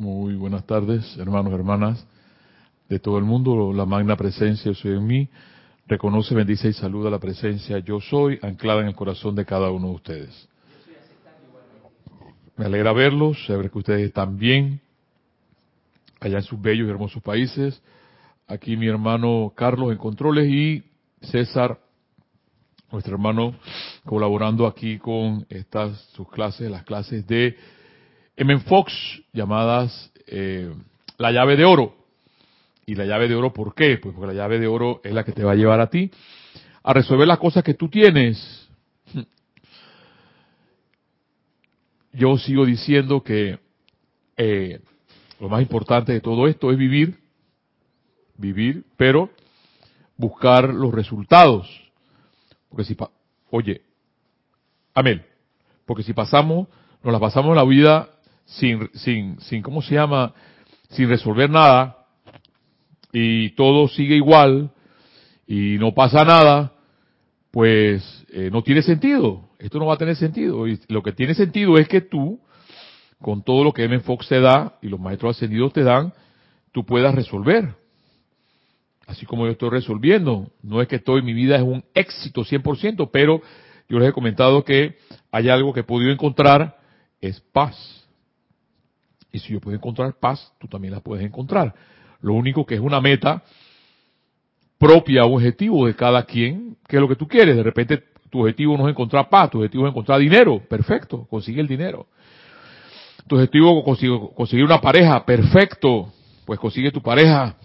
Muy buenas tardes, hermanos, hermanas de todo el mundo. La magna presencia, yo soy en mí. Reconoce, bendice y saluda la presencia yo soy, anclada en el corazón de cada uno de ustedes. Me alegra verlos, saber que ustedes están bien allá en sus bellos y hermosos países. Aquí mi hermano Carlos en controles y César, nuestro hermano, colaborando aquí con estas sus clases, las clases de M. Fox, llamadas eh, la llave de oro. Y la llave de oro, ¿por qué? Pues porque la llave de oro es la que te va a llevar a ti a resolver las cosas que tú tienes. Yo sigo diciendo que eh, lo más importante de todo esto es vivir, vivir, pero buscar los resultados. Porque si, oye, amén, porque si pasamos, nos la pasamos la vida sin, sin, sin, ¿cómo se llama? Sin resolver nada, y todo sigue igual, y no pasa nada, pues eh, no tiene sentido. Esto no va a tener sentido. Y lo que tiene sentido es que tú, con todo lo que M. Fox te da y los maestros ascendidos te dan, tú puedas resolver. Así como yo estoy resolviendo. No es que todo mi vida es un éxito 100%, pero yo les he comentado que hay algo que he podido encontrar, es paz. Y si yo puedo encontrar paz, tú también la puedes encontrar. Lo único que es una meta propia, objetivo de cada quien, que es lo que tú quieres. De repente tu objetivo no es encontrar paz, tu objetivo es encontrar dinero. Perfecto, consigue el dinero. Tu objetivo es conseguir una pareja. Perfecto, pues consigue tu pareja.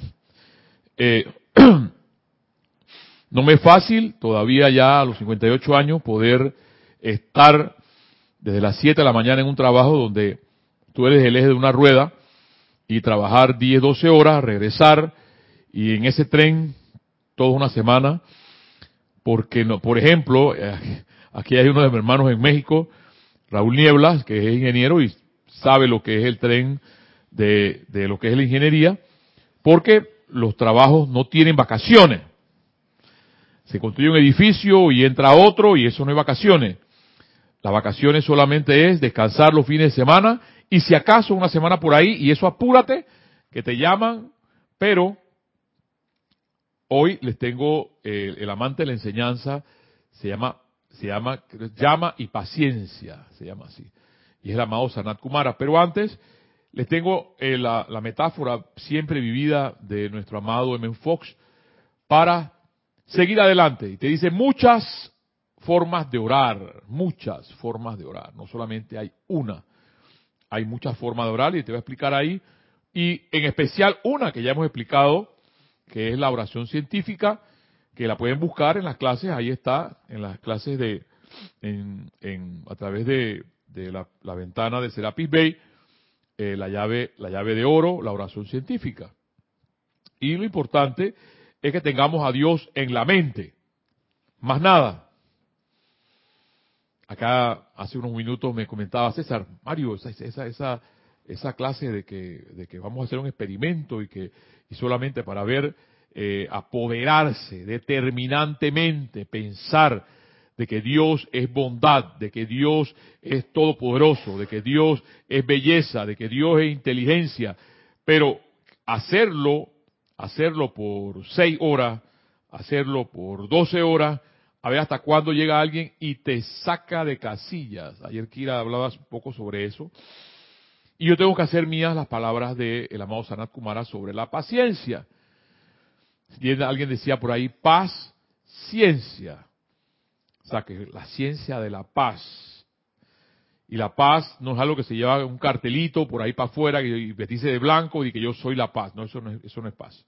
Eh, no me es fácil todavía ya a los 58 años poder estar desde las 7 de la mañana en un trabajo donde tú eres el eje de una rueda y trabajar 10, 12 horas, regresar y en ese tren toda una semana, porque no, por ejemplo, eh, aquí hay uno de mis hermanos en México, Raúl Nieblas, que es ingeniero y sabe lo que es el tren de, de lo que es la ingeniería, porque los trabajos no tienen vacaciones. Se construye un edificio y entra otro y eso no es vacaciones. Las vacaciones solamente es descansar los fines de semana y si acaso una semana por ahí y eso apúrate, que te llaman, pero hoy les tengo el, el amante de la enseñanza, se llama, se llama, llama y paciencia, se llama así. Y es el amado Sanat Kumara. Pero antes, les tengo eh, la, la, metáfora siempre vivida de nuestro amado M. Fox para seguir adelante. Y te dice muchas formas de orar, muchas formas de orar, no solamente hay una, hay muchas formas de orar y te voy a explicar ahí, y en especial una que ya hemos explicado, que es la oración científica, que la pueden buscar en las clases, ahí está, en las clases de, en, en, a través de, la, ventana de Serapis Bay, eh, la llave, la llave de oro, la oración científica. Y lo importante es que tengamos a Dios en la mente, más nada. Acá hace unos minutos me comentaba César, Mario, esa, esa, esa, esa clase de que, de que vamos a hacer un experimento y que y solamente para ver eh, apoderarse determinantemente, pensar de que Dios es bondad, de que Dios es todopoderoso, de que Dios es belleza, de que Dios es inteligencia, pero hacerlo, hacerlo por seis horas, hacerlo por doce horas, a ver hasta cuándo llega alguien y te saca de casillas. Ayer Kira hablaba un poco sobre eso. Y yo tengo que hacer mías las palabras del el amado Sanat Kumara sobre la paciencia. alguien decía por ahí, paz, ciencia. O sea, que la ciencia de la paz. Y la paz no es algo que se lleva un cartelito por ahí para afuera y vestirse de blanco y que yo soy la paz. No, eso no, es, eso no es paz.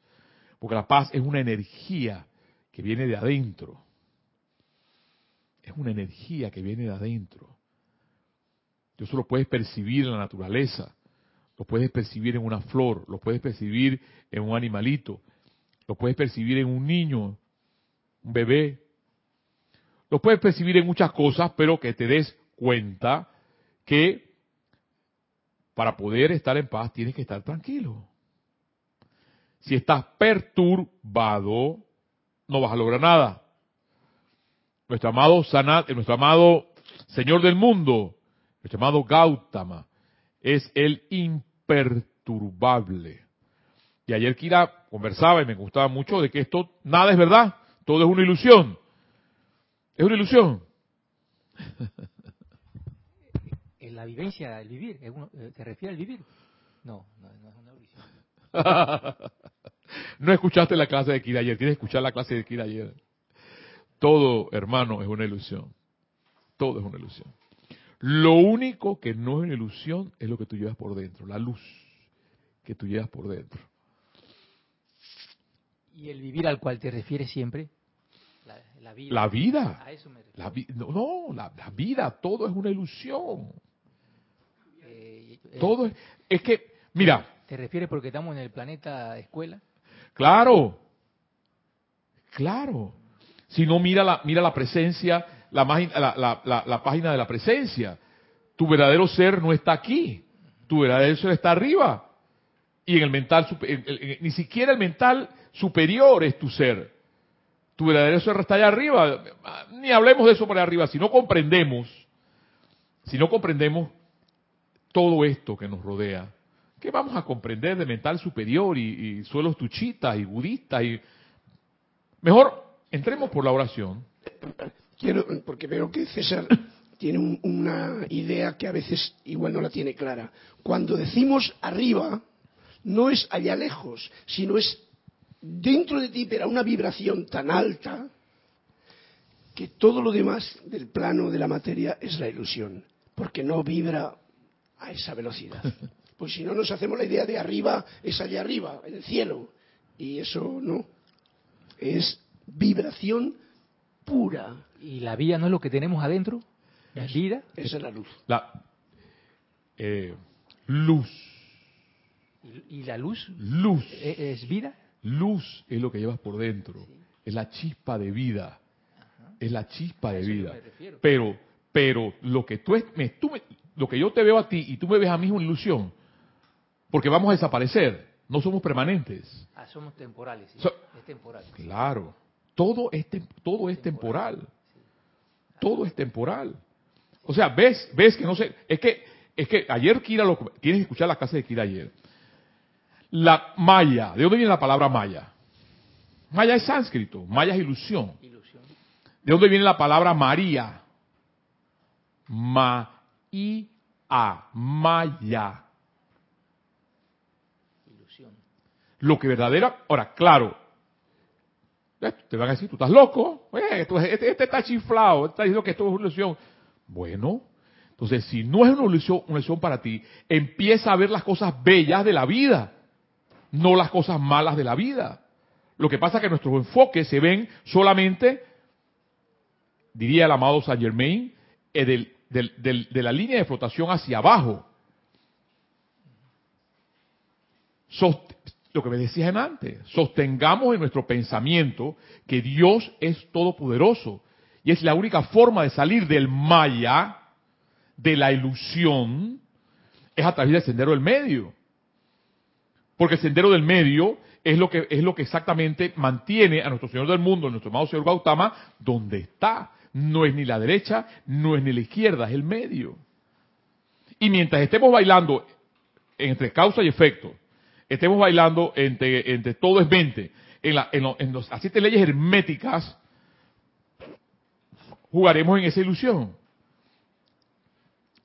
Porque la paz es una energía que viene de adentro es una energía que viene de adentro. Eso lo puedes percibir en la naturaleza, lo puedes percibir en una flor, lo puedes percibir en un animalito, lo puedes percibir en un niño, un bebé, lo puedes percibir en muchas cosas, pero que te des cuenta que para poder estar en paz tienes que estar tranquilo. Si estás perturbado, no vas a lograr nada nuestro amado Sanat, nuestro amado Señor del mundo, nuestro amado Gautama, es el imperturbable. Y ayer Kira conversaba y me gustaba mucho de que esto nada es verdad, todo es una ilusión. Es una ilusión. En la vivencia, el vivir, eh, ¿te refieres al vivir? No, no, no es una ilusión. no escuchaste la clase de Kira ayer, tienes que escuchar la clase de Kira ayer. Todo, hermano, es una ilusión. Todo es una ilusión. Lo único que no es una ilusión es lo que tú llevas por dentro, la luz que tú llevas por dentro. ¿Y el vivir al cual te refieres siempre? La, vida. La vida. La no, la, vida, todo es una ilusión. Eh, eh, todo es, es que, mira. ¿Te refieres porque estamos en el planeta escuela? Claro, claro. Si no, mira la, mira la presencia, la, la, la, página de la presencia. Tu verdadero ser no está aquí. Tu verdadero ser está arriba. Y en el mental, ni siquiera el mental superior es tu ser. Tu verdadero ser está allá arriba. Ni hablemos de eso por arriba. Si no comprendemos, si no comprendemos todo esto que nos rodea, ¿qué vamos a comprender de mental superior y, y suelos tuchitas y budistas? Y... Mejor entremos por la oración. Quiero, porque veo que César tiene una idea que a veces igual no la tiene clara. Cuando decimos arriba, no es allá lejos, sino es dentro de ti, pero una vibración tan alta que todo lo demás del plano de la materia es la ilusión, porque no vibra a esa velocidad. Pues si no nos hacemos la idea de arriba, es allá arriba, en el cielo, y eso no, es vibración pura. ¿Y la vida no es lo que tenemos adentro? ¿La vida? Esa es la luz. La eh, luz. ¿Y, la luz? Luz. ¿E-, ¿Es, vida? Luz es lo que llevas por dentro. Es la chispa de vida. Es la chispa de vida. Pero, pero lo que tú, me, tú lo que yo te veo a ti y tú me ves a mí es una ilusión. Porque vamos a desaparecer. No somos permanentes. Ah, somos temporales. es temporal. Claro. Todo es, todo es temporal. Todo es temporal. O sea, ves, ves que no sé, es que, es que ayer Kira lo, tienes que escuchar la clase de Kira ayer. La maya, ¿de dónde viene la palabra maya? Maya es sánscrito, maya es ilusión. ¿De dónde viene la palabra María? Ma y a maya. Ilusión. Lo que verdadera, ahora, claro, te van a decir, tú estás loco, este, este, está chiflado, está diciendo que esto es una ilusión. Bueno, entonces si no es una ilusión, una ilusión para ti, empieza a ver las cosas bellas de la vida, no las cosas malas de la vida. Lo que pasa es que nuestros enfoques se ven solamente, diría el amado Saint Germain, eh, de la línea de flotación hacia abajo lo que me decías antes, sostengamos en nuestro pensamiento que Dios es todopoderoso y es la única forma de salir del maya, de la ilusión, es a través del sendero del medio. Porque el sendero del medio es lo que es lo que exactamente mantiene a nuestro Señor del mundo, nuestro amado Señor Gautama, donde está. No es ni la derecha, no es ni la izquierda, es el medio. Y mientras estemos bailando entre causa y efecto, estemos bailando entre, entre todo es mente, en, la, en, en los, las siete leyes herméticas, jugaremos en esa ilusión.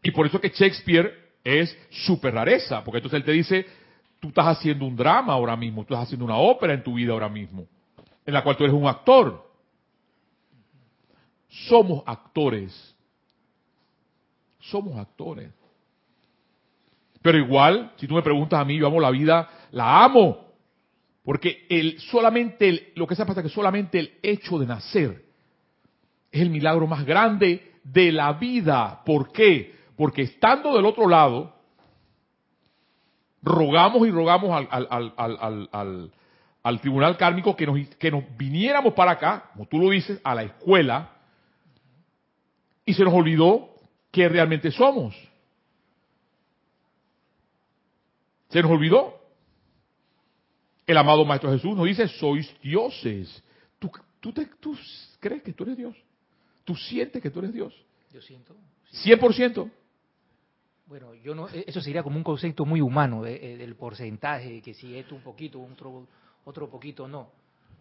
Y por eso que Shakespeare es súper rareza, porque entonces él te dice, tú estás haciendo un drama ahora mismo, tú estás haciendo una ópera en tu vida ahora mismo, en la cual tú eres un actor. Somos actores. Somos actores. Pero igual, si tú me preguntas a mí, yo amo la vida, la amo. Porque el, solamente lo que se pasa es que solamente el hecho de nacer es el milagro más grande de la vida. ¿Por qué? Porque estando del otro lado, rogamos y rogamos al, al tribunal kármico que nos, que nos viniéramos para acá, como tú lo dices, a la escuela, y se nos olvidó que realmente somos. Se nos olvidó. El amado Maestro Jesús nos dice, sois dioses. ¿Tú, tú, tú crees que tú eres Dios? ¿Tú sientes que tú eres Dios? Yo siento. 100%. Bueno, yo no, eso sería como un concepto muy humano eh, del porcentaje, que si esto un poquito, otro, otro poquito, no.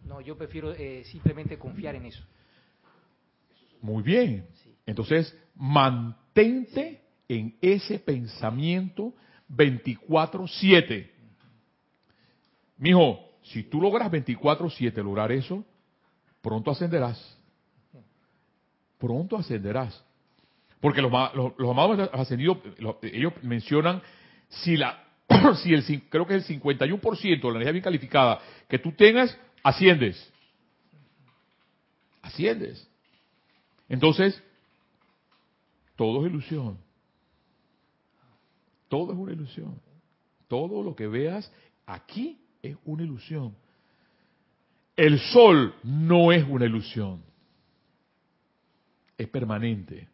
No, yo prefiero eh, simplemente confiar en eso. Muy bien. Entonces, mantente en ese pensamiento 24/7. Mijo, si tú logras 24/7 lograr eso, pronto ascenderás. Pronto ascenderás. Porque los, los, amados ascendidos, ellos mencionan si la si el creo que es el 51% de la energía bien calificada que tú tengas, asciendes. Asciendes. Entonces, todo es ilusión. Todo es una ilusión. Todo lo que veas aquí es una ilusión. El sol no es una ilusión. Es permanente.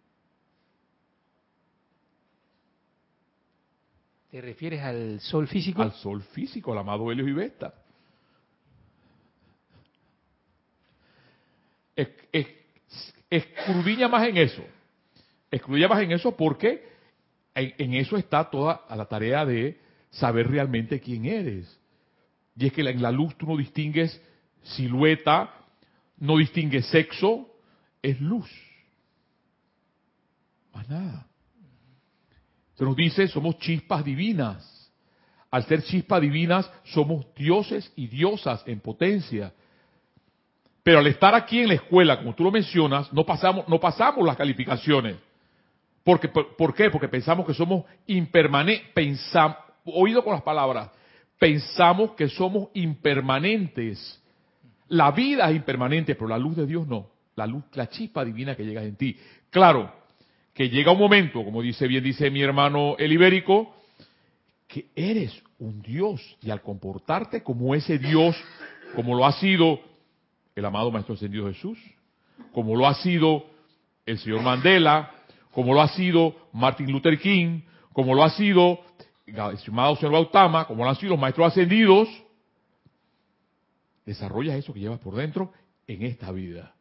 ¿Te refieres al sol físico? Al sol físico, al amado Helios y Vesta. Es, más en eso. Escrudiña más en eso porque en, eso está toda la tarea de saber realmente quién eres. Y es que en la luz tú no distingues silueta, no distingues sexo, es luz. Más nada. Se nos dice, somos chispas divinas. Al ser chispas divinas, somos dioses y diosas en potencia. Pero al estar aquí en la escuela, como tú lo mencionas, no pasamos, no pasamos las calificaciones. Porque, por, qué? Porque pensamos que somos impermanentes, oído con las palabras, pensamos que somos impermanentes. La vida es impermanente, pero la luz de Dios no. La luz, la chispa divina que llega en ti. Claro, que llega un momento, como dice bien dice mi hermano el ibérico, que eres un Dios y al comportarte como ese Dios, como lo ha sido el amado Maestro Ascendido Jesús, como lo ha sido el señor Mandela, como lo ha sido Martin Luther King, como lo ha sido el estimado señor Gautama, como lo han sido los maestros ascendidos, desarrollas eso que llevas por dentro en esta vida.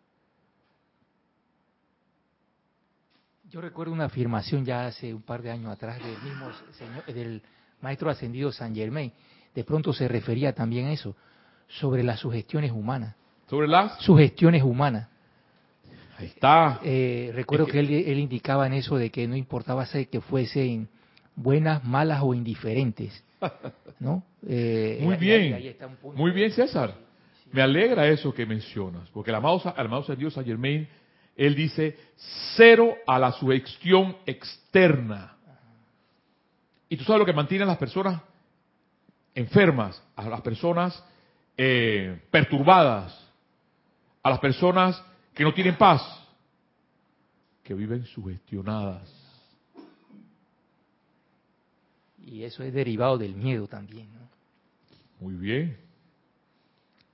Yo recuerdo una afirmación ya hace un par de años atrás del mismo señor, del maestro ascendido San Germain. De pronto se refería también a eso, sobre las sugestiones humanas. ¿Sobre las? Sugestiones humanas. Ahí está. Eh, recuerdo que, él, indicaba en eso de que no importaba ser que fuesen buenas, malas o indiferentes. ¿no? Eh, muy bien. muy bien, César. Me alegra eso que mencionas, porque el amado, el amado Dios Saint Germain, él dice cero a la sugestión externa. Y tú sabes lo que mantiene a las personas enfermas, a las personas eh, perturbadas, a las personas que no tienen paz, que viven sugestionadas. Y eso es derivado del miedo también. ¿no? Muy bien.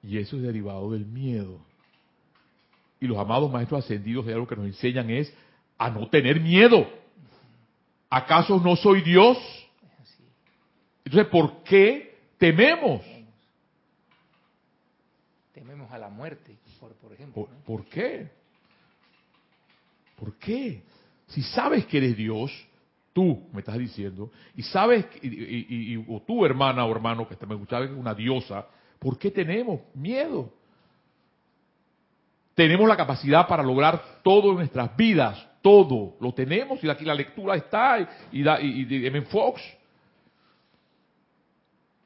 Y eso es derivado del miedo. Y los amados maestros ascendidos de algo que nos enseñan es a no tener miedo. ¿Acaso no soy Dios? Entonces, ¿por qué tememos? Tememos a la muerte por, ejemplo. ¿Por, qué? ¿Por qué? Si sabes que eres Dios, tú me estás diciendo, y sabes, y, o tú hermana o hermano que me escuchaba que es una diosa, ¿por qué tenemos miedo? Tenemos la capacidad para lograr todo en nuestras vidas, todo, lo tenemos, y aquí la lectura está, y, M. Fox.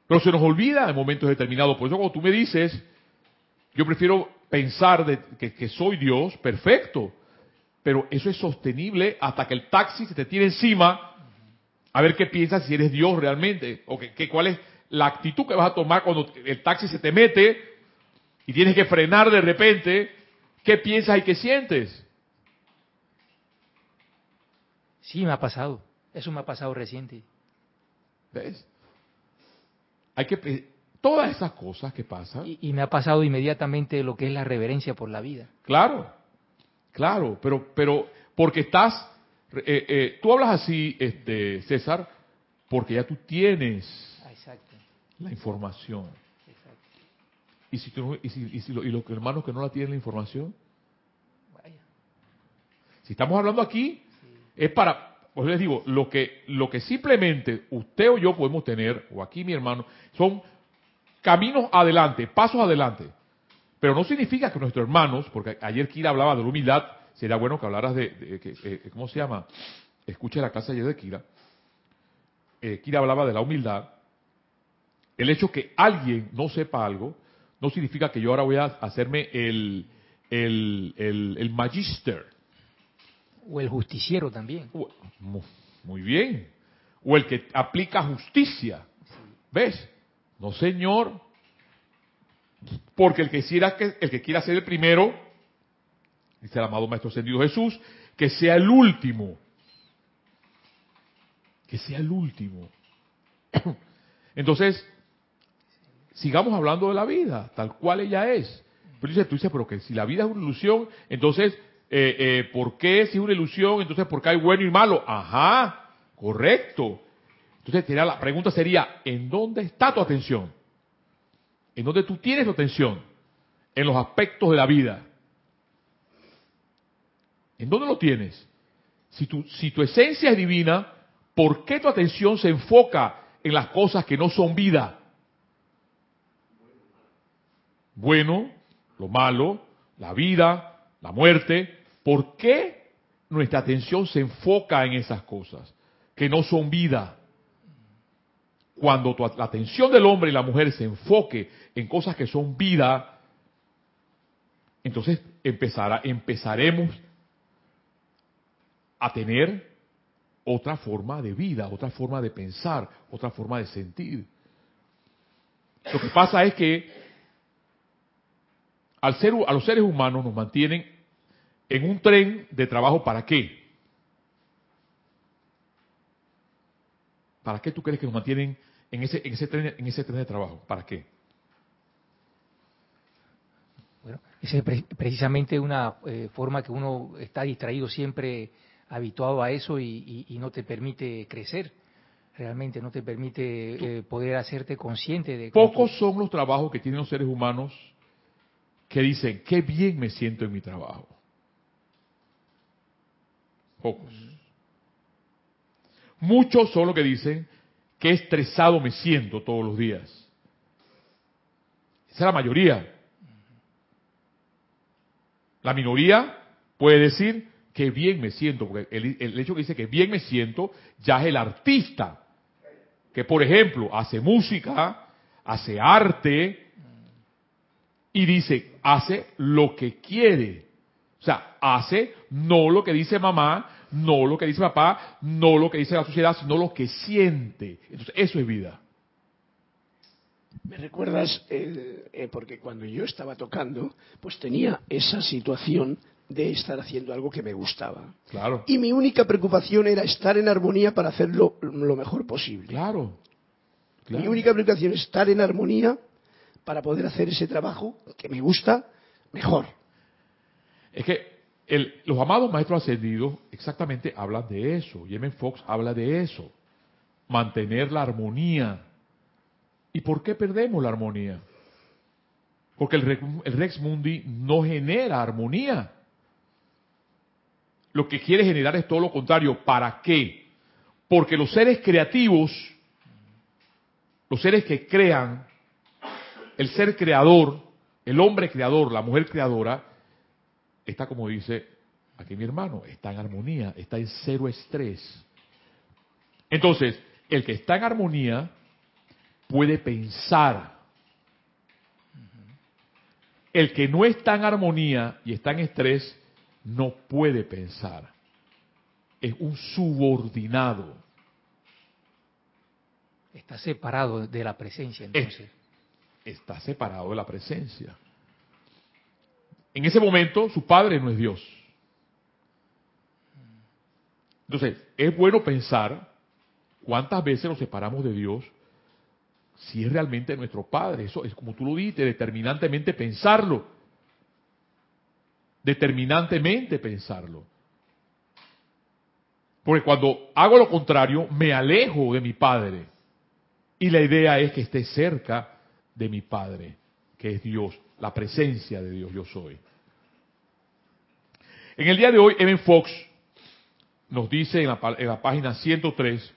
Pero se nos olvida en momentos determinados. Por eso cuando tú me dices, yo prefiero pensar de, que, soy Dios, perfecto. Pero eso es sostenible hasta que el taxi se te tire encima a ver qué piensas si eres Dios realmente. O que, cuál es la actitud que vas a tomar cuando el taxi se te mete y tienes que frenar de repente. ¿Qué piensas y qué sientes? Sí, me ha pasado. Eso me ha pasado reciente. ¿Ves? Hay que Todas esas cosas que pasan. Y, me ha pasado inmediatamente lo que es la reverencia por la vida. Claro, claro, pero, pero porque estás, eh, eh, tú hablas así, este, César, porque ya tú tienes la información. Y si, tú, y, si, y, si y los hermanos que no la tienen la información, Vaya. si estamos hablando aquí, es para, pues les digo, lo que, lo que simplemente usted o yo podemos tener, o aquí mi hermano, son caminos adelante, pasos adelante. Pero no significa que nuestros hermanos, porque ayer Kira hablaba de la humildad, sería bueno que hablaras de, eh, ¿cómo se llama? Escuche la clase ayer de Kira. Eh, Kira hablaba de la humildad. El hecho que alguien no sepa algo, no significa que yo ahora voy a hacerme el, el, el, magister. O el justiciero también. Muy bien. O el que aplica justicia. ¿Ves? No, señor. Porque el que, quiera, el que quiera ser el primero, dice el amado Maestro Ascendido Jesús, que sea el último. Que sea el último. Entonces, sigamos hablando de la vida, tal cual ella es. Pero dice, tú dices, pero que si la vida es una ilusión, entonces, eh, eh, ¿por qué si es una ilusión? Entonces, ¿por qué hay bueno y malo? Ajá, correcto. Entonces, la pregunta sería, ¿en dónde está tu atención? ¿En dónde tú tienes tu atención? En los aspectos de la vida. ¿En dónde lo tienes? Si tu, si tu esencia es divina, ¿por qué tu atención se enfoca en las cosas que no son vida? Bueno, lo malo, la vida, la muerte. ¿Por qué nuestra atención se enfoca en esas cosas que no son vida? Cuando la atención del hombre y la mujer se enfoque en cosas que son vida, entonces empezará, empezaremos a tener otra forma de vida, otra forma de pensar, otra forma de sentir. Lo que pasa es que al ser, a los seres humanos nos mantienen en un tren de trabajo para qué? ¿Para qué tú crees que nos mantienen en ese, en ese, tren, en ese tren de trabajo? ¿Para qué? Bueno, esa es precisamente una eh, forma que uno está distraído siempre, habituado a eso y, no te permite crecer. Realmente no te permite eh, poder hacerte consciente de... Pocos son los trabajos que tienen los seres humanos que dicen, qué bien me siento en mi trabajo. Pocos. Muchos son los que dicen, qué estresado me siento todos los días. Esa es la mayoría. La minoría puede decir, qué bien me siento, porque el hecho que dice que bien me siento ya es el artista, que por ejemplo hace música, hace arte, y dice, hace lo que quiere. O sea, hace no lo que dice mamá, no lo que dice papá, no lo que dice la sociedad, sino lo que siente. Entonces, eso es vida. Me recuerdas, eh, eh, porque cuando yo estaba tocando, pues tenía esa situación de estar haciendo algo que me gustaba. Claro. Y mi única preocupación era estar en armonía para hacerlo lo mejor posible. Claro. claro. Mi única preocupación es estar en armonía para poder hacer ese trabajo que me gusta mejor. Es que los amados maestros ascendidos exactamente hablan de eso. Yemen Fox habla de eso. Mantener la armonía. ¿Y por qué perdemos la armonía? Porque el, el Rex Mundi no genera armonía. Lo que quiere generar es todo lo contrario. ¿Para qué? Porque los seres creativos, los seres que crean, el ser creador, el hombre creador, la mujer creadora, está como dice aquí mi hermano, está en armonía, está en cero estrés. Entonces, el que está en armonía puede pensar. El que no está en armonía y está en estrés no puede pensar. Es un subordinado. Está separado de la presencia entonces está separado de la presencia. En ese momento su padre no es Dios. Entonces, es bueno pensar cuántas veces nos separamos de Dios si es realmente nuestro Padre. Eso es como tú lo dices, determinantemente pensarlo. Determinantemente pensarlo. Porque cuando hago lo contrario, me alejo de mi Padre. Y la idea es que esté cerca de mi Padre, que es Dios, la presencia de Dios, yo soy. En el día de hoy, Evan Fox nos dice en la, la página 103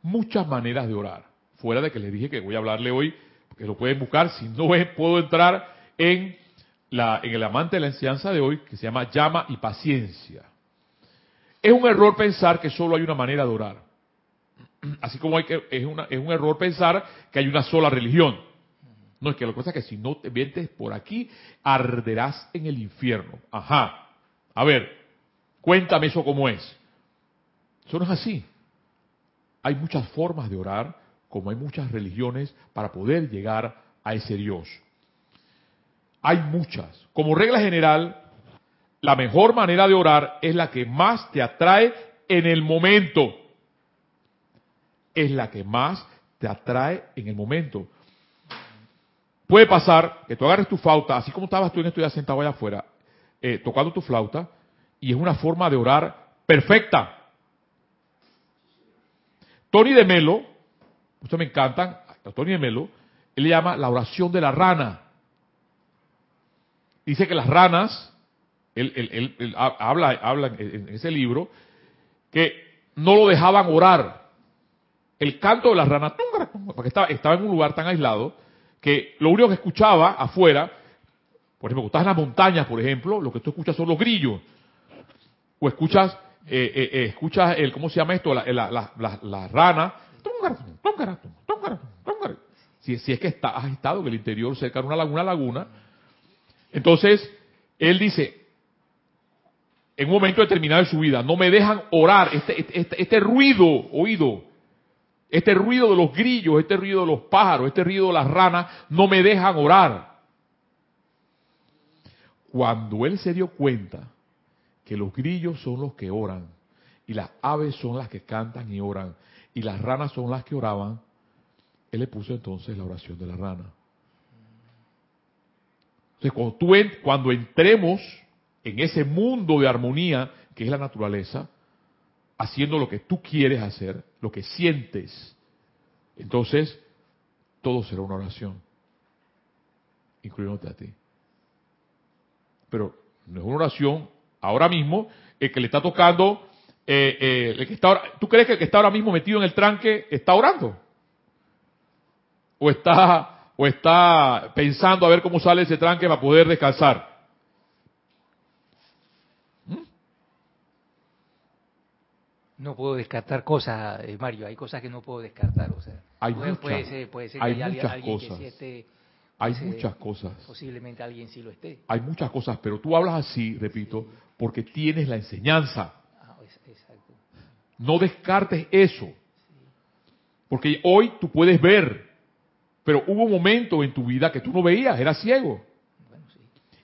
muchas maneras de orar. Fuera de que les dije que voy a hablarle hoy, que lo pueden buscar. Si no puedo entrar en, la, el amante de la enseñanza de hoy, que se llama llama y paciencia. Es un error pensar que solo hay una manera de orar. Así como hay que, es, una, es un error pensar que hay una sola religión. No, es que que pasa es que si no te metes por aquí, arderás en el infierno. Ajá. A ver, cuéntame eso cómo es. Eso no es así. Hay muchas formas de orar, como hay muchas religiones para poder llegar a ese Dios. Hay muchas. Como regla general, la mejor manera de orar es la que más te atrae en el momento. Es la que más te atrae en el momento. Puede pasar que tú agarres tu flauta, así como estabas tú en esto ya sentado allá afuera, eh, tocando tu flauta, y es una forma de orar perfecta. Tony de Melo, ustedes me encantan, Tony de Melo, él le llama la oración de la rana. Dice que las ranas, él, habla, habla en ese libro, que no lo dejaban orar. El canto de las ranas, porque estaba, estaba en un lugar tan aislado, que lo único que escuchaba afuera, por ejemplo, cuando estás en las montañas, por ejemplo, lo que tú escuchas son los grillos. O escuchas eh, eh, eh, escuchas el, ¿cómo se llama esto? La, la, la, rana. Si, si es que está, has estado en el interior cerca de una laguna, laguna. Entonces, él dice, en un momento determinado de su vida, no me dejan orar. Este, este, este, este, ruido, oído, este ruido de los grillos, este ruido de los pájaros, este ruido de las ranas, no me dejan orar. Cuando él se dio cuenta que los grillos son los que oran y las aves son las que cantan y oran y las ranas son las que oraban, él le puso entonces la oración de la rana. Entonces, cuando, tú cuando entremos en ese mundo de armonía que es la naturaleza, haciendo lo que tú quieres hacer, lo que sientes, entonces todo será una oración, incluyéndote a ti. Pero no es una oración ahora mismo, el que le está tocando, eh, eh, el que está, ¿tú crees que el que está ahora mismo metido en el tranque está orando? ¿O está, o está pensando a ver cómo sale ese tranque para poder descansar? ¿Mm? No puedo descartar cosas, eh, Mario, hay cosas que no puedo descartar. O sea, hay muchas, puede ser, que haya alguien cosas. que esté hay muchas cosas. Posiblemente alguien sí lo esté. Hay muchas cosas, pero tú hablas así, repito, porque tienes la enseñanza. Ah, exacto. No descartes eso. Porque hoy tú puedes ver, pero hubo un momento en tu vida que tú no veías, eras ciego.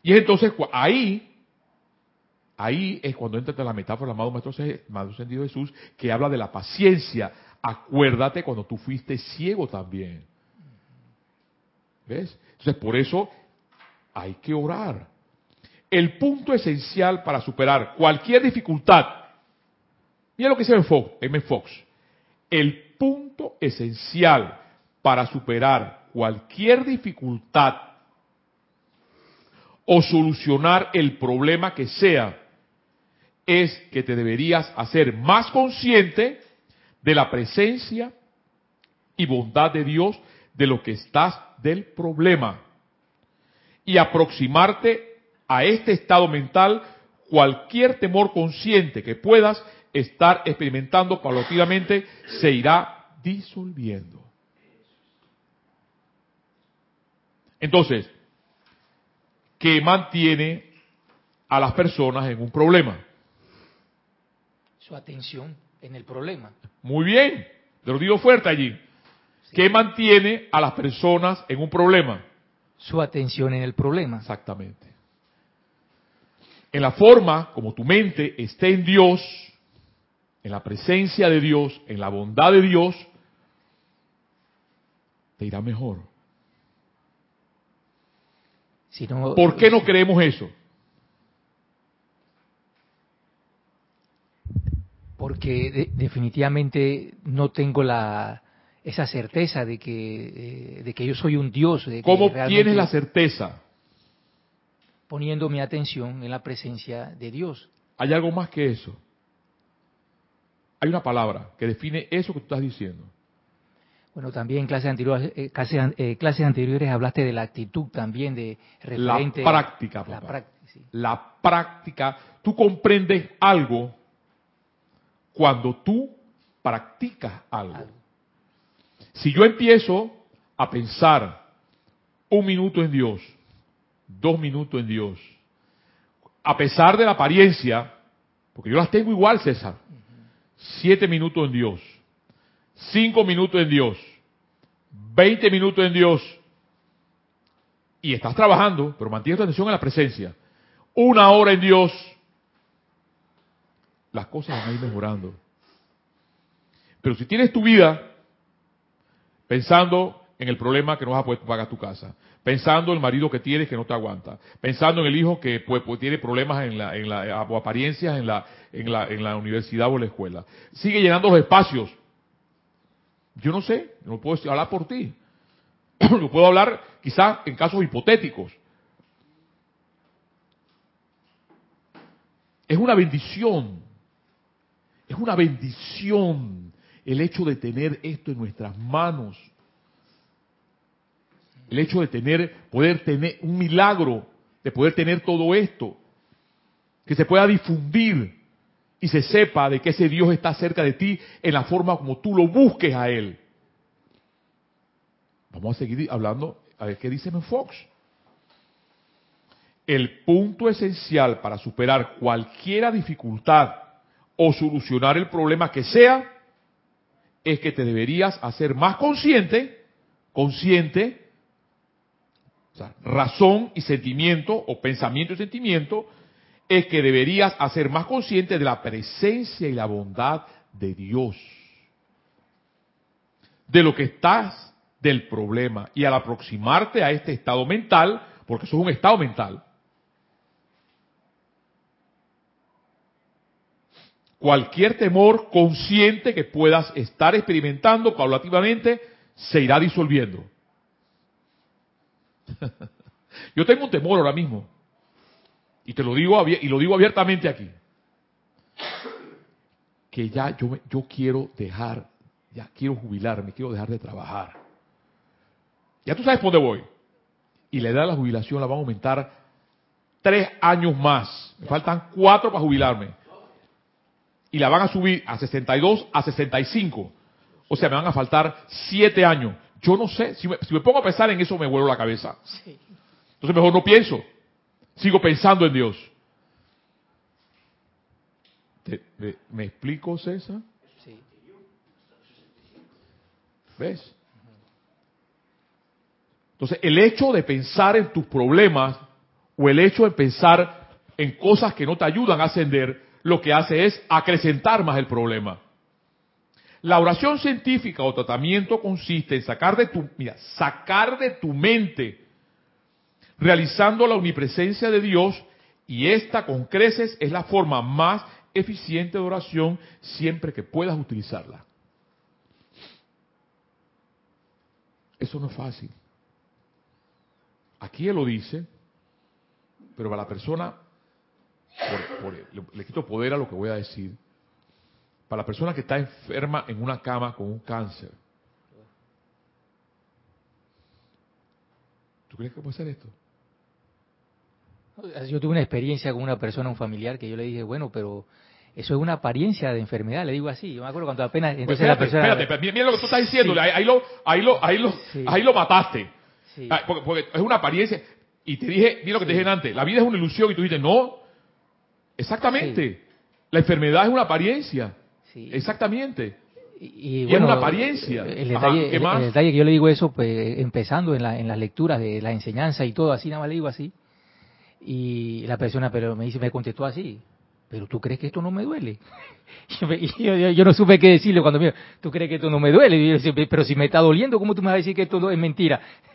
Y es entonces ahí, ahí es cuando entra la metáfora del amado Maestro, Maestro Ascendido Jesús, que habla de la paciencia. Acuérdate cuando tú fuiste ciego también. ¿Ves? Entonces, por eso hay que orar. El punto esencial para superar cualquier dificultad, mira lo que dice M. Fox, el punto esencial para superar cualquier dificultad o solucionar el problema que sea, es que te deberías hacer más consciente de la presencia y bondad de Dios de lo que estás del problema y aproximarte a este estado mental cualquier temor consciente que puedas estar experimentando paulatinamente se irá disolviendo. Entonces, ¿qué mantiene a las personas en un problema? Su atención en el problema. Muy bien, te lo digo fuerte allí. ¿Qué mantiene a las personas en un problema? Su atención en el problema. Exactamente. En la forma como tu mente esté en Dios, en la presencia de Dios, en la bondad de Dios, te irá mejor. ¿Por qué no creemos eso? Porque definitivamente no tengo la, esa certeza de que, eh, de que yo soy un Dios. De ¿Cómo tienes la certeza? Poniendo mi atención en la presencia de Dios. ¿Hay algo más que eso? hay una palabra que define eso que tú estás diciendo. Bueno, también en clases anteriores, eh, clases, eh, clases anteriores hablaste de la actitud también de referente. La práctica, papá. La práctica, sí. La práctica. Tú comprendes algo cuando tú practicas algo. Si yo empiezo a pensar un minuto en Dios, dos minutos en Dios, a pesar de la apariencia, porque yo las tengo igual, César, siete minutos en Dios, cinco minutos en Dios, veinte minutos en Dios, y estás trabajando, pero mantienes tu atención en la presencia, una hora en Dios, las cosas van a ir mejorando. Pero si tienes tu vida pensando en el problema que no vas a poder pagar tu casa, pensando en el marido que tienes que no te aguanta, pensando en el hijo que pues, pues tiene problemas en la, en la, o apariencias en la, en, la, en la universidad o la escuela. Sigue llenando los espacios. Yo no sé, no puedo hablar por ti. Yo puedo hablar quizás en casos hipotéticos. Es una bendición. Es una bendición el hecho de tener esto en nuestras manos. El hecho de tener, poder tener un milagro, de poder tener todo esto, que se pueda difundir y se sepa de que ese Dios está cerca de ti en la forma como tú lo busques a Él. Vamos a seguir hablando, a ver qué dice Fox. El punto esencial para superar cualquier dificultad o solucionar el problema que sea, es que te deberías hacer más consciente, consciente, o sea, razón y sentimiento, o pensamiento y sentimiento, es que deberías hacer más consciente de la presencia y la bondad de Dios. De lo que estás del problema. Y al aproximarte a este estado mental, porque eso es un estado mental, cualquier temor consciente que puedas estar experimentando paulativamente se irá disolviendo. Yo tengo un temor ahora mismo. Y te lo digo y lo digo abiertamente aquí. Que ya yo yo quiero dejar, ya quiero jubilarme, quiero dejar de trabajar. Ya tú sabes por dónde voy. Y la edad de la jubilación la van a aumentar tres años más. Me faltan cuatro para jubilarme y la van a subir a 62 a 65. O sea, me van a faltar 7 años. Yo no sé, si me, pongo a pensar en eso me vuelvo la cabeza. Entonces mejor no pienso. Sigo pensando en Dios. me, explico, César? Sí. ¿Ves? Entonces, el hecho de pensar en tus problemas o el hecho de pensar en cosas que no te ayudan a ascender lo que hace es acrecentar más el problema. La oración científica o tratamiento consiste en sacar de tu, mira, sacar de tu mente, realizando la omnipresencia de Dios, y esta con creces es la forma más eficiente de oración siempre que puedas utilizarla. Eso no es fácil. Aquí él lo dice, pero para la persona le, quito poder a lo que voy a decir. Para la persona que está enferma en una cama con un cáncer, ¿tú crees que puede ser esto? Yo tuve una experiencia con una persona, un familiar, que yo le dije, bueno, pero eso es una apariencia de enfermedad, le digo así. Yo me acuerdo cuando apenas. Pues entonces la persona. Espérate, mira lo que tú estás diciendo, ahí, lo, ahí, lo, ahí, lo, ahí lo mataste. Ah, porque, es una apariencia. Y te dije, mira lo que te dije antes, la vida es una ilusión, y tú dices, no, Exactamente. La enfermedad es una apariencia. Exactamente. Y, es una apariencia. El detalle, que yo le digo eso, pues empezando en, la, en las lecturas de la enseñanza y todo, así nada más le digo así. Y la persona pero me dice, me contestó así, pero tú crees que esto no me duele. yo, no supe qué decirle cuando me dijo, tú crees que esto no me duele. pero si me está doliendo, ¿cómo tú me vas a decir que esto es mentira?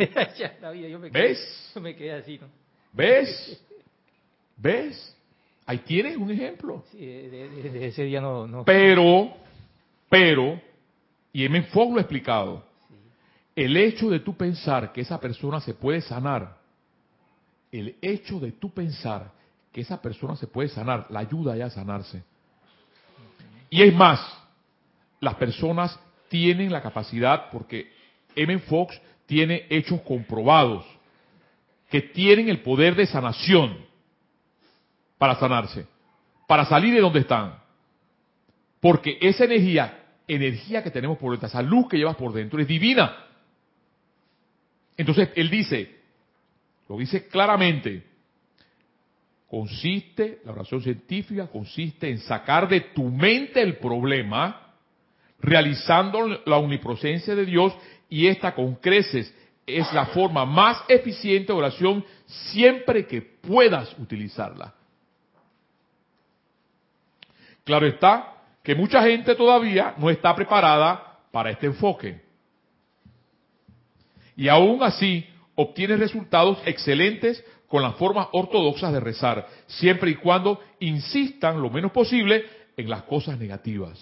¿Ves? me quedé así. ¿no? ¿Ves? ¿Ves? Ahí tienes un ejemplo. Sí, de, ese día no, Pero, pero, y me Fogg lo ha explicado, el hecho de tú pensar que esa persona se puede sanar, el hecho de tú pensar que esa persona se puede sanar, la ayuda ya a sanarse. Y es más, las personas tienen la capacidad, porque M. Fox tiene hechos comprobados, que tienen el poder de sanación para sanarse, para salir de donde están. Porque esa energía, energía que tenemos por dentro, esa luz que llevas por dentro, es divina. Entonces, él dice, lo dice claramente, consiste, la oración científica consiste en sacar de tu mente el problema, realizando la omnipresencia de Dios y esta con creces es la forma más eficiente de oración siempre que puedas utilizarla. Claro está que mucha gente todavía no está preparada para este enfoque. Y aún así obtiene resultados excelentes con las formas ortodoxas de rezar, siempre y cuando insistan lo menos posible en las cosas negativas.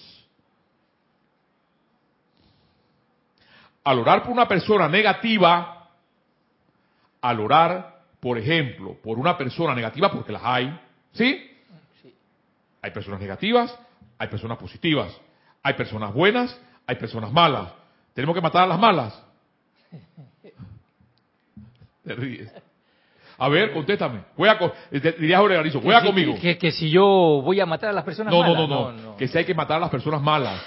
Al orar por una persona negativa, al orar, por ejemplo, por una persona negativa, porque las hay, ¿sí? Hay personas negativas, hay personas positivas, hay personas buenas, hay personas malas. Tenemos que matar a las malas. Te ríes. A ver, contéstame. Juega con, diría Jorge Garizo, juega conmigo. Que, que, si yo voy a matar a las personas no, malas. No, no, no, Que si hay que matar a las personas malas.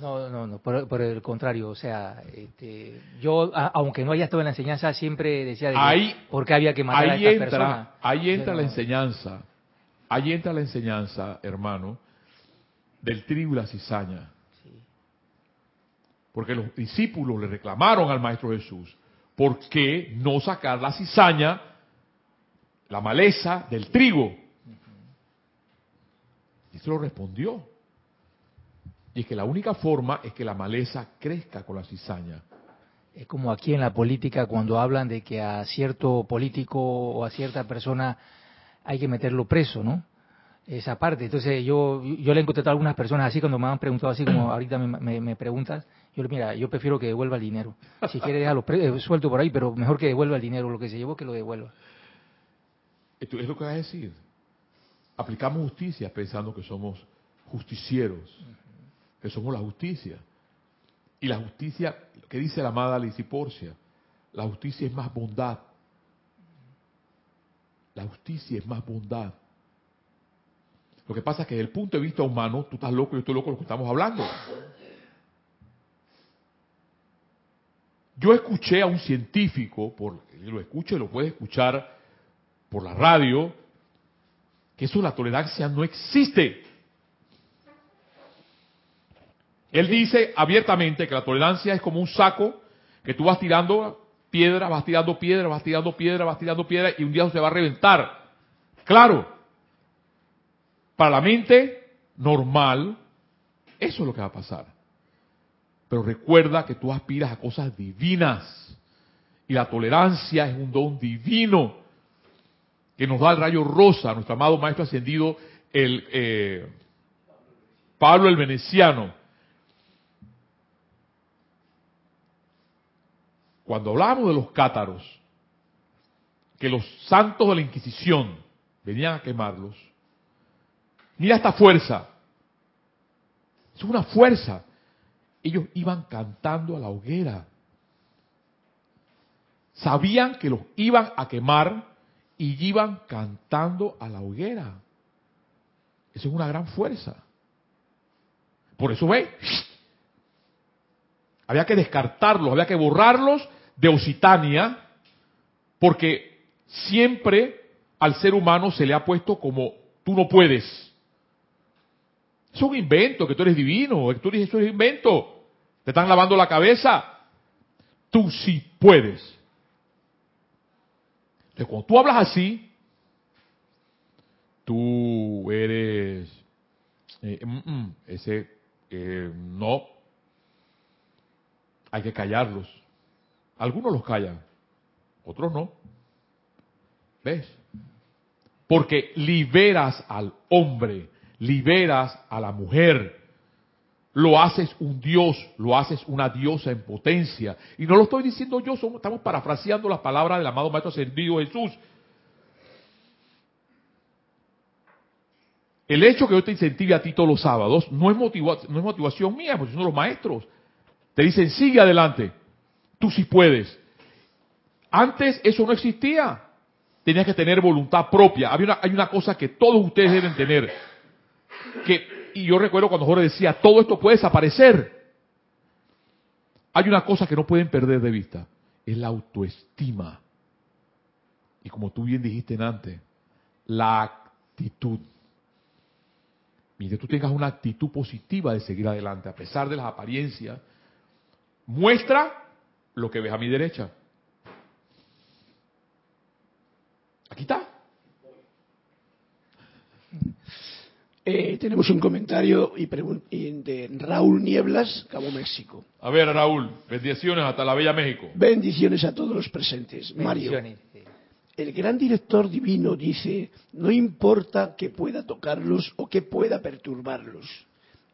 No, no, no, por, el contrario, o sea, este, yo, aunque no haya estado en la enseñanza, siempre decía de ahí, por qué había que matar a estas entra, personas. Ahí entra la enseñanza, ahí entra la enseñanza, hermano, del trigo y la cizaña. Porque los discípulos le reclamaron al Maestro Jesús, ¿por qué no sacar la cizaña, la maleza del trigo? Y se lo respondió. Y es que la única forma es que la maleza crezca con la cizaña. Es como aquí en la política cuando hablan de que a cierto político o a cierta persona hay que meterlo preso, ¿no? Esa parte. Entonces yo yo le he encontrado a algunas personas así cuando me han preguntado así como ahorita me, me, preguntas. Yo le mira, yo prefiero que devuelva el dinero. Si quiere dejarlo eh, suelto por ahí, pero mejor que devuelva el dinero, lo que se llevó que lo devuelva. Esto es lo que vas a decir. Aplicamos justicia pensando que somos justicieros que somos la justicia. Y la justicia, que dice la amada Lisiporcia, la justicia es más bondad. La justicia es más bondad. Lo que pasa es que desde el punto de vista humano, tú estás loco, yo estoy loco lo que estamos hablando. Yo escuché a un científico, por, lo escucho y lo puede escuchar por la radio, que eso la tolerancia no existe. Él dice abiertamente que la tolerancia es como un saco que tú vas tirando piedra, vas tirando piedra, vas tirando piedra, vas tirando piedra y un día se va a reventar. Claro, para la mente normal, eso es lo que va a pasar. Pero recuerda que tú aspiras a cosas divinas y la tolerancia es un don divino que nos da el rayo rosa, nuestro amado maestro ascendido, el eh, Pablo el Veneciano cuando hablábamos de los cátaros, que los santos de la Inquisición venían a quemarlos, mira esta fuerza, es una fuerza. Ellos iban cantando a la hoguera. Sabían que los iban a quemar y iban cantando a la hoguera. Eso es una gran fuerza. Por eso ve, había que descartarlos, había que borrarlos de Occitania, porque siempre al ser humano se le ha puesto como tú no puedes. Es un invento, que tú eres divino, que tú dices eso es invento. Te están lavando la cabeza. Tú sí puedes. Cuando tú hablas así, tú eres eh, mm, mm, ese eh, no hay que callarlos. Algunos los callan, otros no. ¿Ves? Porque liberas al hombre, liberas a la mujer, lo haces un dios, lo haces una diosa en potencia. Y no lo estoy diciendo yo, estamos parafraseando las palabras del amado Maestro Ascendido Jesús. El hecho que yo te incentive a ti todos los sábados no es, no es motivación mía, porque son los maestros. Te dicen, sigue adelante, tú sí puedes. Antes eso no existía. Tenías que tener voluntad propia. hay una cosa que todos ustedes deben tener. Que, y yo recuerdo cuando Jorge decía, todo esto puede desaparecer. Hay una cosa que no pueden perder de vista. Es la autoestima. Y como tú bien dijiste antes, la actitud. Que tú tengas una actitud positiva de seguir adelante, a pesar de las apariencias, muestra lo que ves a mi derecha. Aquí está. Eh, tenemos un comentario y de Raúl Nieblas, Cabo México. A ver, Raúl, bendiciones hasta la Bella México. Bendiciones a todos los presentes. Mario, el gran director divino dice, no importa que pueda tocarlos o que pueda perturbarlos,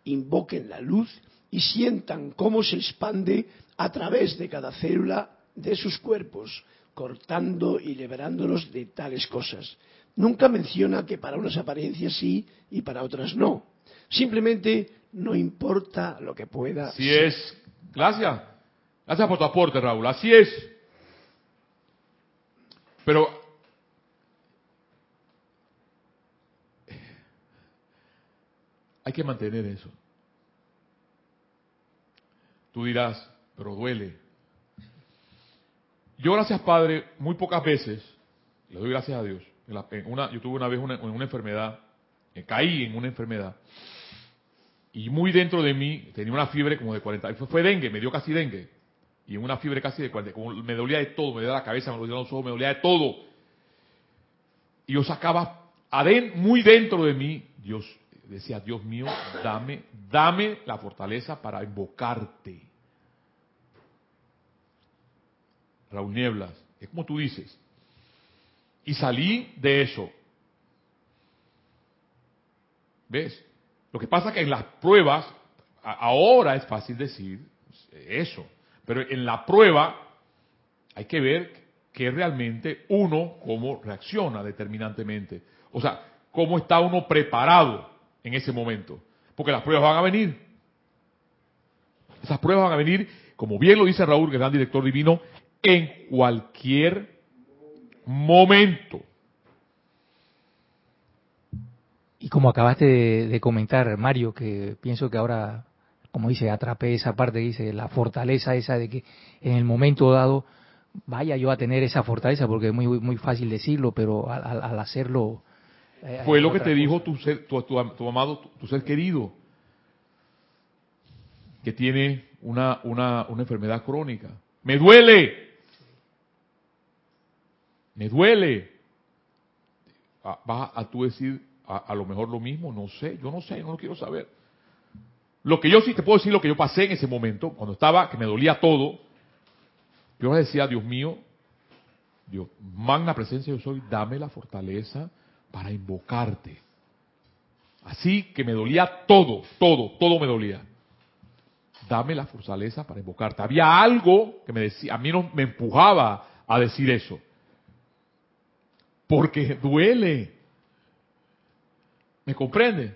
invoquen la luz y sientan cómo se expande a través de cada célula de sus cuerpos, cortando y liberándolos de tales cosas. Nunca menciona que para unas apariencias sí y para otras no. Simplemente no importa lo que pueda. Así es. Gracias. Gracias por tu aporte, Raúl. Así es. Pero hay que mantener eso. Tú dirás, pero duele. Yo, gracias Padre, muy pocas veces, le doy gracias a Dios. yo tuve una vez una, una enfermedad, eh, caí en una enfermedad, y muy dentro de mí tenía una fiebre como de 40, fue, fue dengue, me dio casi dengue, y en una fiebre casi de 40, como me dolía de todo, me dolía la cabeza, me dolía los ojos, me dolía de todo. Y yo sacaba muy dentro de mí, Dios, decía, Dios mío, dame, dame la fortaleza para invocarte. Raúl Nieblas, es como tú dices. Y salí de eso. ¿Ves? Lo que pasa es que en las pruebas, ahora es fácil decir eso, pero en la prueba hay que ver que realmente uno cómo reacciona determinantemente. O sea, cómo está uno preparado en ese momento. Porque las pruebas van a venir. Esas pruebas van a venir, como bien lo dice Raúl, gran director divino, en cualquier momento. Y como acabaste de, comentar, Mario, que pienso que ahora, como dice, atrapé esa parte, dice, la fortaleza esa de que en el momento dado vaya yo a tener esa fortaleza, porque es muy, muy fácil decirlo, pero al hacerlo fue lo que te dijo tu, ser, tu, amado, tu, ser querido, que tiene una, una, una enfermedad crónica. Me duele. Me duele. Ah, ¿Vas a, tú decir a, lo mejor lo mismo? No sé, yo no sé, no lo quiero saber. Lo que yo sí te puedo decir, lo que yo pasé en ese momento, cuando estaba, que me dolía todo, yo decía, Dios mío, Dios, magna presencia yo soy, dame la fortaleza para invocarte. Así que me dolía todo, todo, todo me dolía. Dame la fortaleza para invocarte. Había algo que me decía, a mí no me empujaba a decir eso. Porque duele. ¿Me comprende?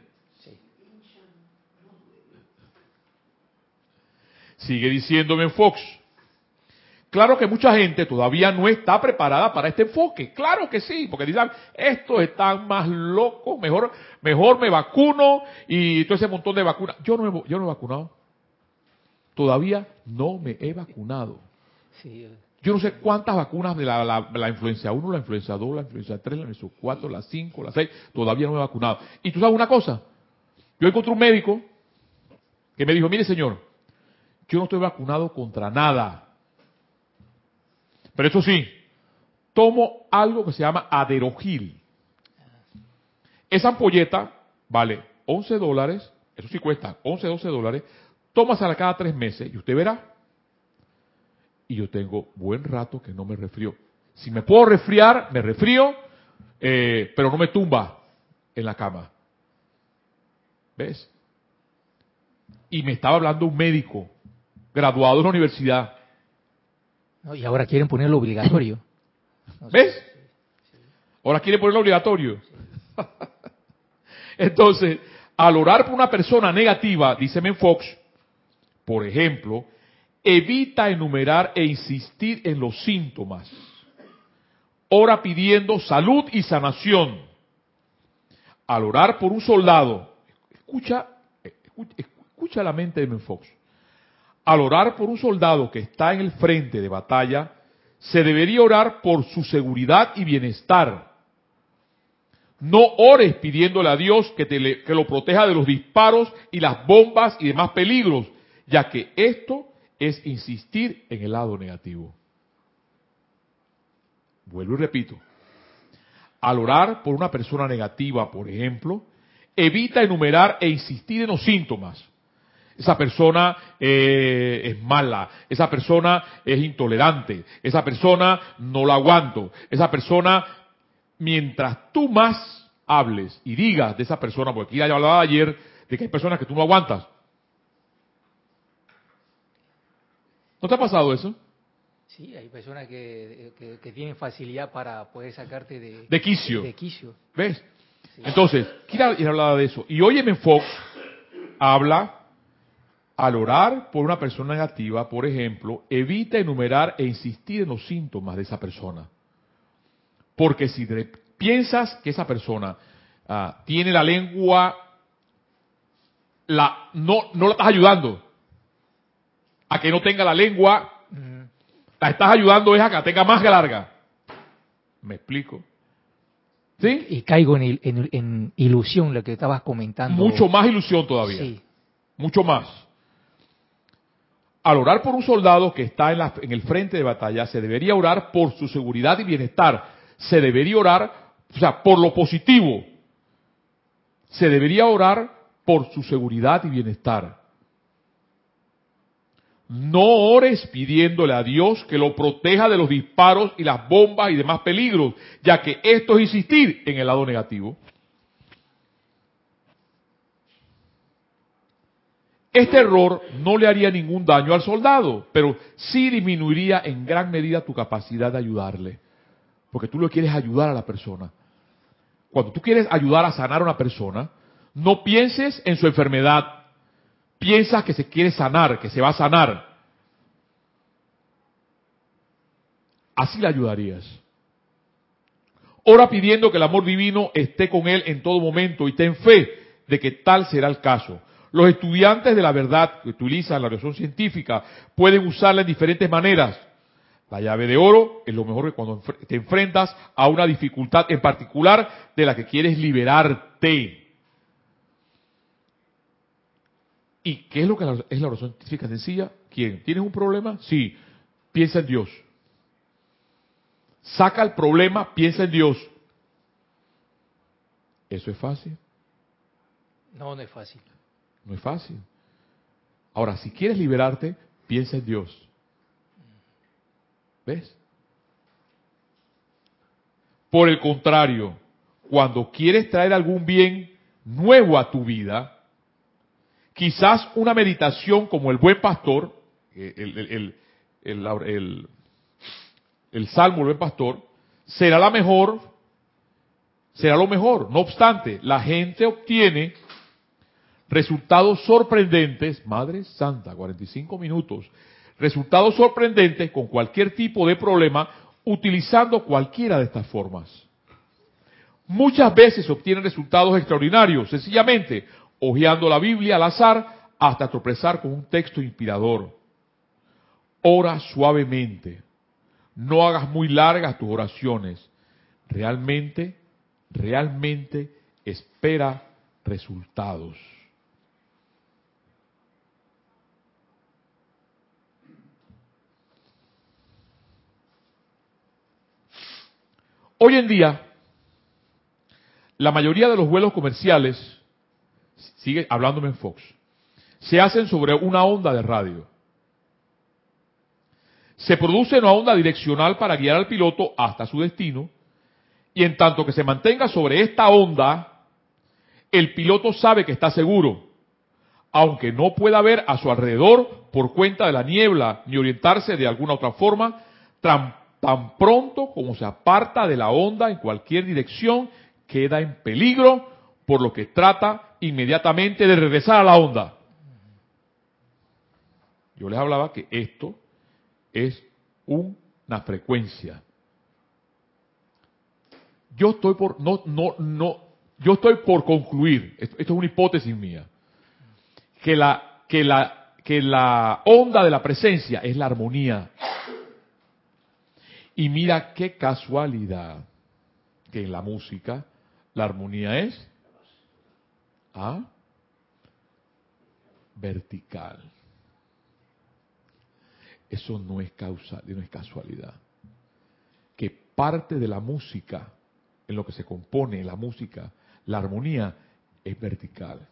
Sigue diciéndome Fox. Claro que mucha gente todavía no está preparada para este enfoque. Claro que sí, porque dicen, estos están más locos, mejor, mejor me vacuno y todo ese montón de vacunas. Yo no, he, yo no he vacunado. Todavía no me he vacunado. Yo no sé cuántas vacunas de la, la, influencia 1, la influencia 2, la influencia 3, la influencia 4, la 5, la 6, todavía no me he vacunado. Y tú sabes una cosa, yo encontré un médico que me dijo, mire señor, yo no estoy vacunado contra nada. Pero eso sí, tomo algo que se llama aderogil. Esa ampolleta vale 11 dólares, eso sí cuesta 11, 12 dólares, tómasela cada tres meses y usted verá. Y yo tengo buen rato que no me resfrío. Si me puedo resfriar, me resfrío, eh, pero no me tumba en la cama. ¿Ves? Y me estaba hablando un médico, graduado de la universidad, y ahora quieren ponerlo obligatorio. ¿Ves? Ahora quieren ponerlo obligatorio. Entonces, al orar por una persona negativa, dice Fox, por ejemplo, evita enumerar e insistir en los síntomas. Ora pidiendo salud y sanación. Al orar por un soldado, escucha, escucha, la mente de Fox. Al orar por un soldado que está en el frente de batalla, se debería orar por su seguridad y bienestar. No ores pidiéndole a Dios que, te lo proteja de los disparos y las bombas y demás peligros, ya que esto es insistir en el lado negativo. Vuelvo y repito. Al orar por una persona negativa, por ejemplo, evita enumerar e insistir en los síntomas. Esa persona eh, es mala, esa persona es intolerante, esa persona no la aguanto, esa persona, mientras tú más hables y digas de esa persona, porque aquí ya hablaba ayer de que hay personas que tú no aguantas. ¿No te ha pasado eso? Sí, hay personas que, tienen facilidad para poder sacarte de, de quicio. De quicio. ¿Ves? Entonces, quiero hablar de eso. Y hoy en Fox habla al orar por una persona negativa, por ejemplo, evita enumerar e insistir en los síntomas de esa persona. Porque si piensas que esa persona ah, tiene la lengua, la, no, no la estás ayudando a que no tenga la lengua, la estás ayudando es a que la tenga más larga. ¿Me explico? ¿Sí? Y caigo en, en ilusión, lo que estabas comentando. Mucho más ilusión todavía. Sí. Mucho más al orar por un soldado que está en, el frente de batalla, se debería orar por su seguridad y bienestar. Se debería orar, o sea, por lo positivo. Se debería orar por su seguridad y bienestar. No ores pidiéndole a Dios que lo proteja de los disparos y las bombas y demás peligros, ya que esto es insistir en el lado negativo. Este error no le haría ningún daño al soldado, pero sí disminuiría en gran medida tu capacidad de ayudarle. Porque tú lo quieres ayudar a la persona. Cuando tú quieres ayudar a sanar a una persona, no pienses en su enfermedad. Piensas que se quiere sanar, que se va a sanar. Así le ayudarías. Ora pidiendo que el amor divino esté con él en todo momento y ten fe de que tal será el caso. Los estudiantes de la verdad que utilizan la razón científica pueden usarla en diferentes maneras. La llave de oro es lo mejor que cuando te enfrentas a una dificultad en particular de la que quieres liberarte. ¿Y qué es lo que es la oración científica sencilla? ¿Quién? ¿Tienes un problema? Sí. Piensa en Dios. Saca el problema, piensa en Dios. ¿Eso es fácil? No, no es fácil. No es fácil. Ahora, si quieres liberarte, piensa en Dios. ¿Ves? Por el contrario, cuando quieres traer algún bien nuevo a tu vida, quizás una meditación como el buen pastor, el, el, salmo el buen pastor, será la mejor, será lo mejor. No obstante, la gente obtiene resultados sorprendentes, Madre Santa, 45 minutos, resultados sorprendentes con cualquier tipo de problema utilizando cualquiera de estas formas. Muchas veces obtienen resultados extraordinarios, sencillamente hojeando la Biblia al azar hasta tropezar con un texto inspirador. Ora suavemente. No hagas muy largas tus oraciones. Realmente, realmente espera resultados. Hoy en día, la mayoría de los vuelos comerciales, sigue hablándome en Fox, se hacen sobre una onda de radio. Se produce una onda direccional para guiar al piloto hasta su destino y en tanto que se mantenga sobre esta onda, el piloto sabe que está seguro, aunque no pueda ver a su alrededor por cuenta de la niebla ni orientarse de alguna otra forma, tan pronto como se aparta de la onda en cualquier dirección, queda en peligro por lo que trata inmediatamente de regresar a la onda. Yo les hablaba que esto es una frecuencia. Yo estoy por no no no yo estoy por concluir, esto, es una hipótesis mía, que la que la que la onda de la presencia es la armonía. Y mira qué casualidad que en la música la armonía es ¿ah? vertical. Eso no es causa, no es casualidad. Que parte de la música, en lo que se compone la música, la armonía, es vertical.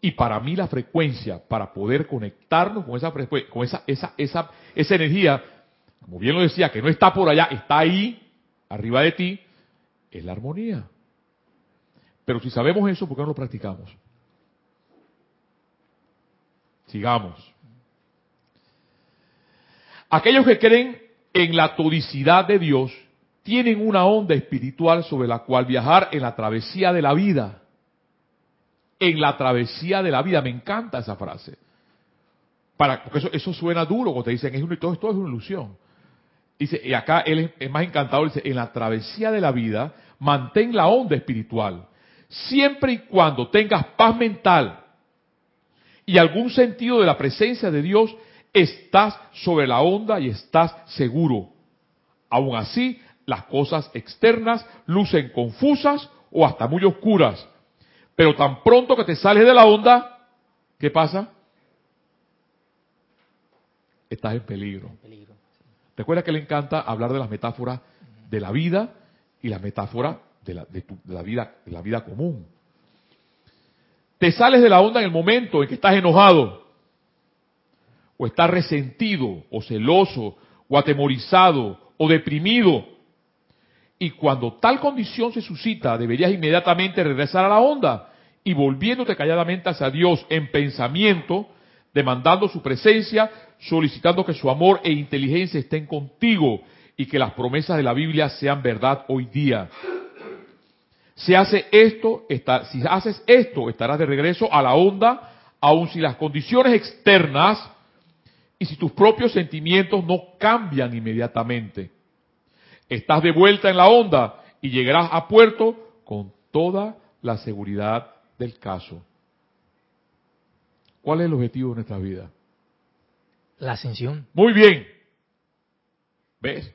Y para mí la frecuencia, para poder conectarnos con esa con esa, esa, esa, esa energía, como bien lo decía, que no está por allá, está ahí, arriba de ti, es la armonía. Pero si sabemos eso, ¿por qué no lo practicamos? Sigamos. Aquellos que creen en la todicidad de Dios tienen una onda espiritual sobre la cual viajar en la travesía de la vida. En la travesía de la vida. Me encanta esa frase. Para, porque eso, suena duro cuando te dicen, es todo esto es una ilusión. Dice, y acá él es más encantador, dice, en la travesía de la vida, mantén la onda espiritual. Siempre y cuando tengas paz mental y algún sentido de la presencia de Dios, estás sobre la onda y estás seguro. Aún así, las cosas externas lucen confusas o hasta muy oscuras. Pero tan pronto que te sales de la onda, ¿qué pasa? Estás en peligro. Recuerda que le encanta hablar de las metáforas de la vida y las metáforas de la, de la, vida, de la vida común. Te sales de la onda en el momento en que estás enojado o está resentido, o celoso, o atemorizado, o deprimido. Y cuando tal condición se suscita, deberías inmediatamente regresar a la onda y volviéndote calladamente hacia Dios en pensamiento, demandando su presencia, solicitando que su amor e inteligencia estén contigo y que las promesas de la Biblia sean verdad hoy día. Si, haces esto, estarás de regreso a la onda, aun si las condiciones externas y si tus propios sentimientos no cambian inmediatamente. Estás de vuelta en la onda y llegarás a puerto con toda la seguridad del caso. ¿Cuál es el objetivo de nuestra vida? La ascensión. Muy bien. ¿Ves?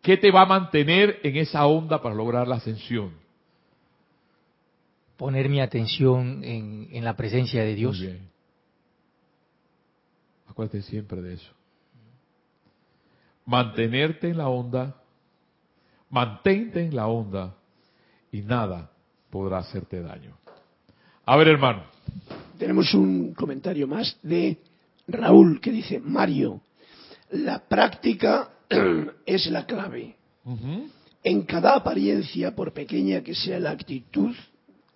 ¿Qué te va a mantener en esa onda para lograr la ascensión? Poner mi atención en, en la presencia de Dios. Muy bien. Acuérdate siempre de eso. Mantenerte en la onda, mantente en la onda y nada podrá hacerte daño. A ver, hermano. Tenemos un comentario más de Raúl que dice, Mario, la práctica es la clave. En cada apariencia, por pequeña que sea la actitud,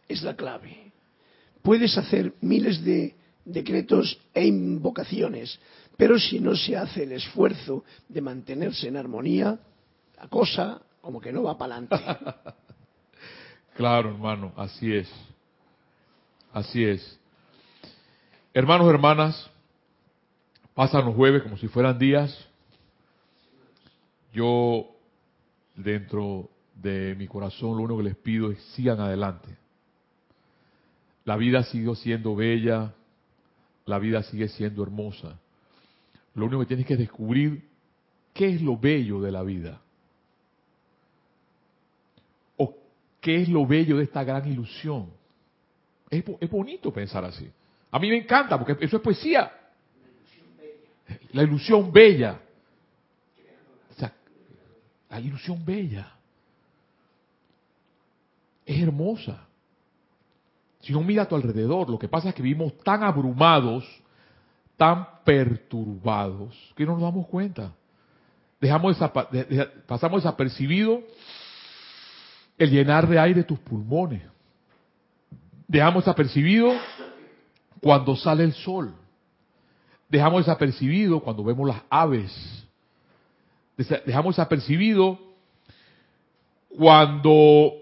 es la clave. Puedes hacer miles de decretos e invocaciones. Pero si no se hace el esfuerzo de mantenerse en armonía, la cosa como que no va para adelante. claro, hermano, así es. Así es. Hermanos, hermanas, pasan los jueves como si fueran días. Yo, dentro de mi corazón, lo único que les pido es sigan adelante. La vida sigue siendo bella, la vida sigue siendo hermosa. Lo único que tienes que descubrir qué es lo bello de la vida. O qué es lo bello de esta gran ilusión. Es, bonito pensar así. A mí me encanta porque eso es poesía. La ilusión bella. la ilusión bella. Es hermosa. Si no mira a tu alrededor, lo que pasa es que vivimos tan abrumados, tan perturbados, que no nos damos cuenta. Dejamos pasamos desapercibido el llenar de aire tus pulmones. Dejamos desapercibido cuando sale el sol. Dejamos desapercibido cuando vemos las aves. Dejamos desapercibido cuando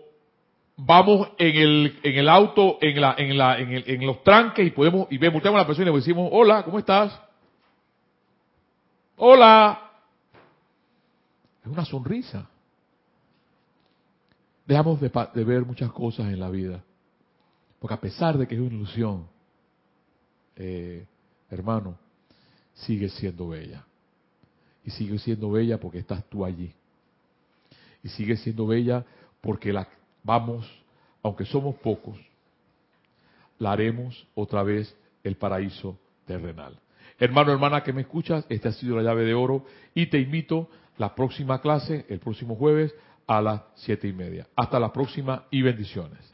vamos en el, en el auto, en la, en la, en, el, en los tranques y podemos, y vemos, a la persona y le decimos, hola, ¿cómo estás? Hola. Es una sonrisa. Dejamos de, de ver muchas cosas en la vida. Porque a pesar de que es una ilusión, eh, hermano, sigue siendo bella. Y sigue siendo bella porque estás tú allí. Y sigue siendo bella porque la vamos, aunque somos pocos, la haremos otra vez el paraíso terrenal. Hermano, hermana que me escuchas, esta ha sido la llave de oro y te invito la próxima clase, el próximo jueves, a las siete y media. Hasta la próxima y bendiciones.